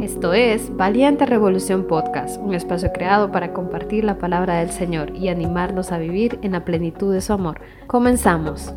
Esto es Valiente Revolución Podcast, un espacio creado para compartir la palabra del Señor y animarnos a vivir en la plenitud de su amor. Comenzamos.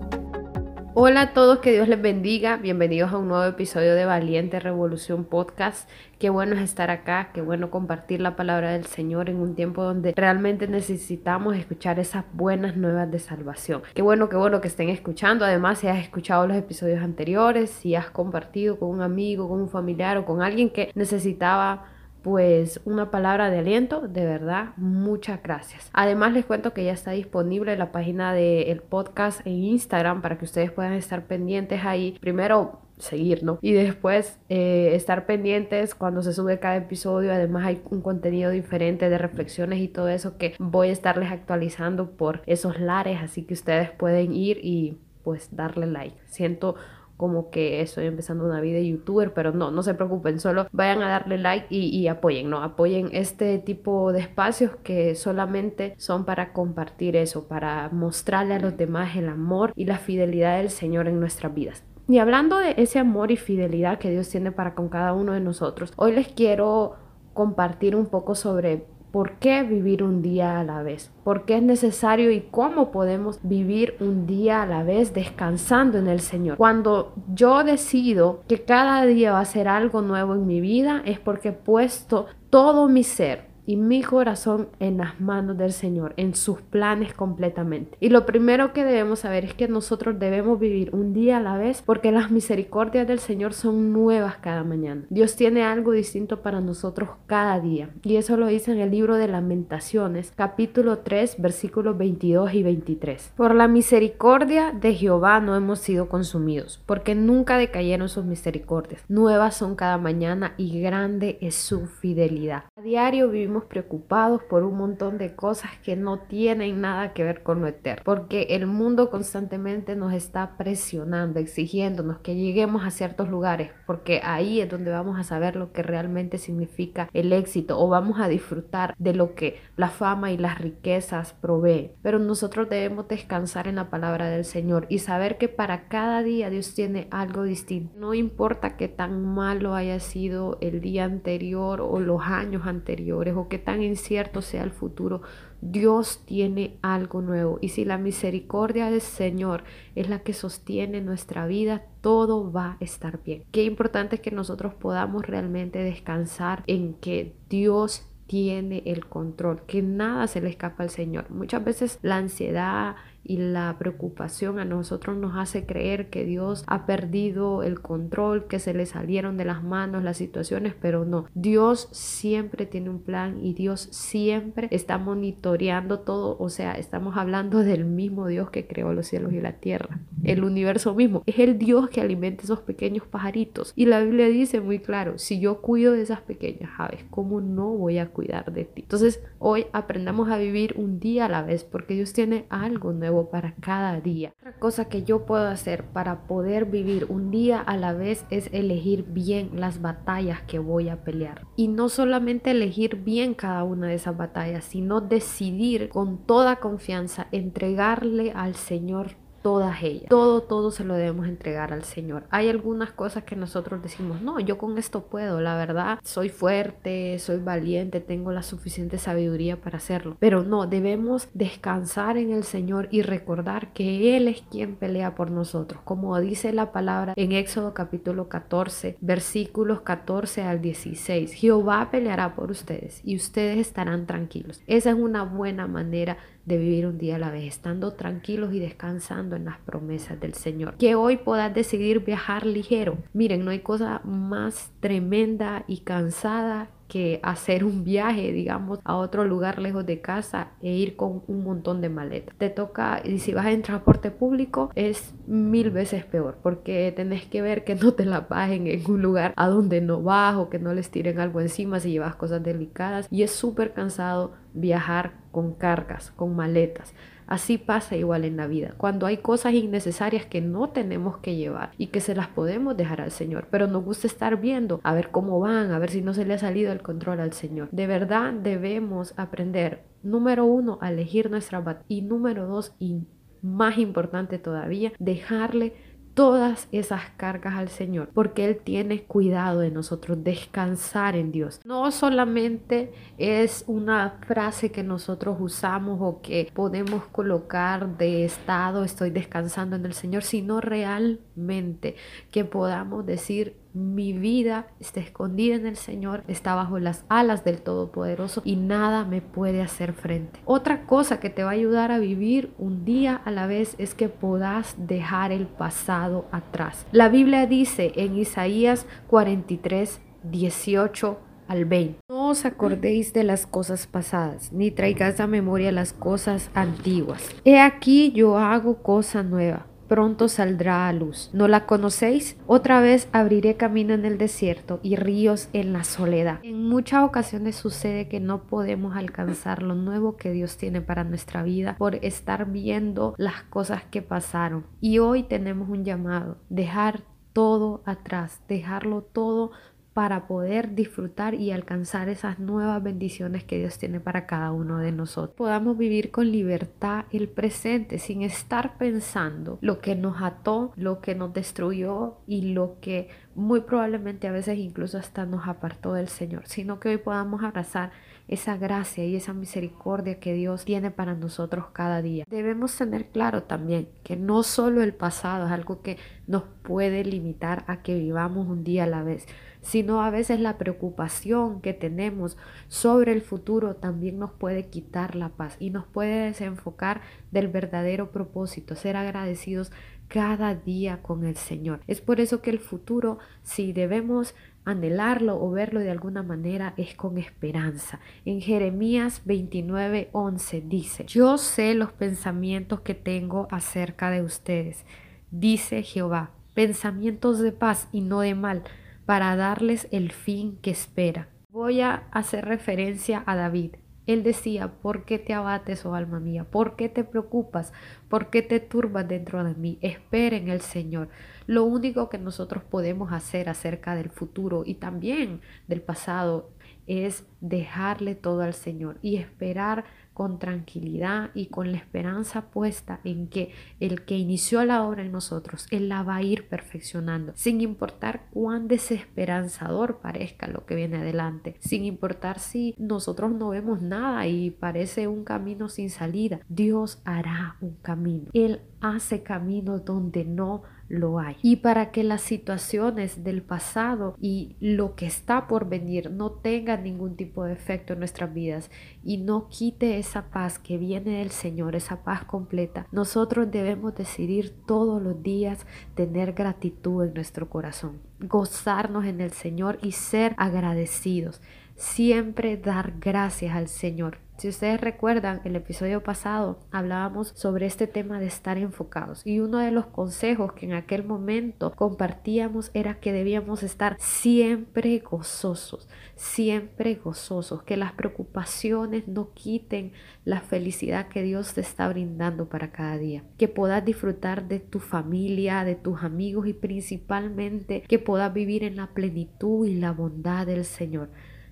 Hola a todos, que Dios les bendiga. Bienvenidos a un nuevo episodio de Valiente Revolución Podcast. Qué bueno es estar acá, qué bueno compartir la palabra del Señor en un tiempo donde realmente necesitamos escuchar esas buenas nuevas de salvación. Qué bueno, qué bueno que estén escuchando. Además, si has escuchado los episodios anteriores, si has compartido con un amigo, con un familiar o con alguien que necesitaba pues una palabra de aliento, de verdad, muchas gracias. Además les cuento que ya está disponible la página del podcast en Instagram para que ustedes puedan estar pendientes ahí. Primero seguirnos y después eh, estar pendientes cuando se sube cada episodio además hay un contenido diferente de reflexiones y todo eso que voy a estarles actualizando por esos lares así que ustedes pueden ir y pues darle like siento como que estoy empezando una vida de youtuber, pero no, no se preocupen, solo vayan a darle like y, apoyen, ¿no? Apoyen este tipo de espacios que solamente son para compartir eso, para mostrarle a los demás el amor y la fidelidad del Señor en nuestras vidas. Y hablando de ese amor y fidelidad que Dios tiene para con cada uno de nosotros, hoy les quiero compartir un poco sobre ¿Por qué vivir un día a la vez? ¿Por qué es necesario y cómo podemos vivir un día a la vez descansando en el Señor? Cuando yo decido que cada día va a ser algo nuevo en mi vida, es porque he puesto todo mi ser, y mi corazón en las manos del Señor, en sus planes completamente. Y lo primero que debemos saber es que nosotros debemos vivir un día a la vez porque las misericordias del Señor son nuevas cada mañana. Dios tiene algo distinto para nosotros cada día. Y eso lo dice en el libro de lamentaciones, capítulo 3, versículos 22 y 23. Por la misericordia de Jehová no hemos sido consumidos, porque nunca decayeron sus misericordias. Nuevas son cada mañana y grande es su fidelidad. A diario vivimos preocupados por un montón de cosas que no tienen nada que ver con lo eterno, porque el mundo constantemente nos está presionando, exigiéndonos que lleguemos a ciertos lugares, porque ahí es donde vamos a saber lo que realmente significa el éxito o vamos a disfrutar de lo que la fama y las riquezas proveen. Pero nosotros debemos descansar en la palabra del Señor y saber que para cada día Dios tiene algo distinto. No importa que tan malo haya sido el día anterior o los años anteriores o que tan incierto sea el futuro, Dios tiene algo nuevo. Y si la misericordia del Señor es la que sostiene nuestra vida, todo va a estar bien. Qué importante es que nosotros podamos realmente descansar en que Dios tiene el control, que nada se le escapa al Señor. Muchas veces la ansiedad y la preocupación a nosotros nos hace creer que Dios ha perdido el control, que se le salieron de las manos las situaciones, pero no. Dios siempre tiene un plan y Dios siempre está monitoreando todo, o sea, estamos hablando del mismo Dios que creó los cielos y la tierra, el universo mismo. Es el Dios que alimenta esos pequeños pajaritos. Y la Biblia dice muy claro, si yo cuido de esas pequeñas aves, ¿cómo no voy a cuidar de ti? Entonces, hoy aprendamos a vivir un día a la vez porque Dios tiene algo nuevo para cada día. Otra cosa que yo puedo hacer para poder vivir un día a la vez es elegir bien las batallas que voy a pelear. Y no solamente elegir bien cada una de esas batallas, sino decidir con toda confianza entregarle al Señor todas ellas. Todo, todo se lo debemos entregar al Señor. Hay algunas cosas que nosotros decimos, no, yo con esto puedo, la verdad, soy fuerte, soy valiente, tengo la suficiente sabiduría para hacerlo. Pero no, debemos descansar en el Señor y recordar que Él es quien pelea por nosotros. Como dice la palabra en Éxodo capítulo 14, versículos 14 al 16, Jehová peleará por ustedes y ustedes estarán tranquilos. Esa es una buena manera de vivir un día a la vez, estando tranquilos y descansando en las promesas del Señor. Que hoy puedas decidir viajar ligero. Miren, no hay cosa más tremenda y cansada que hacer un viaje, digamos, a otro lugar lejos de casa e ir con un montón de maletas. Te toca, y si vas en transporte público, es mil veces peor, porque tenés que ver que no te la bajen en un lugar a donde no vas o que no les tiren algo encima si llevas cosas delicadas. Y es súper cansado viajar con cargas, con maletas. Así pasa igual en la vida, cuando hay cosas innecesarias que no tenemos que llevar y que se las podemos dejar al Señor, pero nos gusta estar viendo a ver cómo van, a ver si no se le ha salido el control al Señor. De verdad debemos aprender, número uno, a elegir nuestra batalla y número dos, y más importante todavía, dejarle todas esas cargas al Señor, porque Él tiene cuidado de nosotros, descansar en Dios. No solamente es una frase que nosotros usamos o que podemos colocar de estado, estoy descansando en el Señor, sino realmente que podamos decir, mi vida está escondida en el Señor, está bajo las alas del Todopoderoso y nada me puede hacer frente. Otra cosa que te va a ayudar a vivir un día a la vez es que puedas dejar el pasado atrás. La Biblia dice en Isaías 43, 18 al 20. No os acordéis de las cosas pasadas, ni traigáis a memoria las cosas antiguas. He aquí yo hago cosa nueva pronto saldrá a luz. ¿No la conocéis? Otra vez abriré camino en el desierto y ríos en la soledad. En muchas ocasiones sucede que no podemos alcanzar lo nuevo que Dios tiene para nuestra vida por estar viendo las cosas que pasaron. Y hoy tenemos un llamado, dejar todo atrás, dejarlo todo para poder disfrutar y alcanzar esas nuevas bendiciones que Dios tiene para cada uno de nosotros. Podamos vivir con libertad el presente sin estar pensando lo que nos ató, lo que nos destruyó y lo que muy probablemente a veces incluso hasta nos apartó del Señor, sino que hoy podamos abrazar esa gracia y esa misericordia que Dios tiene para nosotros cada día. Debemos tener claro también que no solo el pasado es algo que nos puede limitar a que vivamos un día a la vez, sino a veces la preocupación que tenemos sobre el futuro también nos puede quitar la paz y nos puede desenfocar del verdadero propósito, ser agradecidos cada día con el Señor. Es por eso que el futuro, si debemos anhelarlo o verlo de alguna manera, es con esperanza. En Jeremías 29:11 dice, yo sé los pensamientos que tengo acerca de ustedes, dice Jehová, pensamientos de paz y no de mal para darles el fin que espera. Voy a hacer referencia a David. Él decía, ¿por qué te abates, oh alma mía? ¿Por qué te preocupas? ¿Por qué te turbas dentro de mí? Espera en el Señor. Lo único que nosotros podemos hacer acerca del futuro y también del pasado es dejarle todo al Señor y esperar con tranquilidad y con la esperanza puesta en que el que inició la obra en nosotros, Él la va a ir perfeccionando, sin importar cuán desesperanzador parezca lo que viene adelante, sin importar si nosotros no vemos nada y parece un camino sin salida, Dios hará un camino. Él hace camino donde no lo hay. Y para que las situaciones del pasado y lo que está por venir no tengan ningún tipo de efecto en nuestras vidas y no quite esa paz que viene del Señor, esa paz completa, nosotros debemos decidir todos los días tener gratitud en nuestro corazón, gozarnos en el Señor y ser agradecidos. Siempre dar gracias al Señor si ustedes recuerdan, el episodio pasado hablábamos sobre este tema de estar enfocados y uno de los consejos que en aquel momento compartíamos era que debíamos estar siempre gozosos, siempre gozosos, que las preocupaciones no quiten la felicidad que Dios te está brindando para cada día, que puedas disfrutar de tu familia, de tus amigos y principalmente que puedas vivir en la plenitud y la bondad del Señor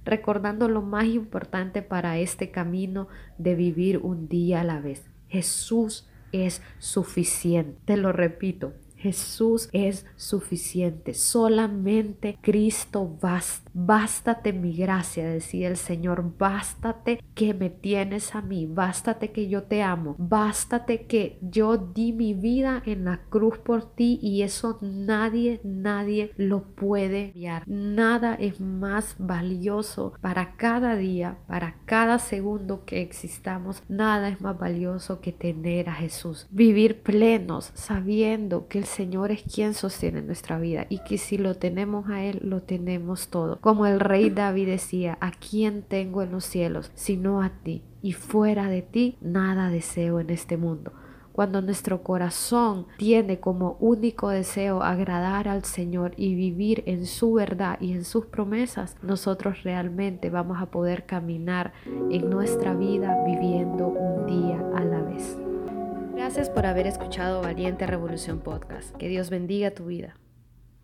recordando lo más importante para este camino de vivir un día a la vez. Jesús es suficiente. Te lo repito, Jesús es suficiente. Solamente Cristo basta. Bástate mi gracia, decía el Señor. Bástate que me tienes a mí. Bástate que yo te amo. Bástate que yo di mi vida en la cruz por ti y eso nadie, nadie lo puede enviar. Nada es más valioso para cada día, para cada segundo que existamos. Nada es más valioso que tener a Jesús. Vivir plenos sabiendo que el Señor es quien sostiene nuestra vida y que si lo tenemos a Él, lo tenemos todo. Como el rey David decía, ¿a quién tengo en los cielos sino a ti? Y fuera de ti, nada deseo en este mundo cuando nuestro corazón tiene como único deseo agradar al Señor y vivir en su verdad y en sus promesas, nosotros realmente vamos a poder caminar en nuestra vida viviendo un día a la vez. Gracias por haber escuchado Valiente Revolución Podcast. Que Dios bendiga tu vida.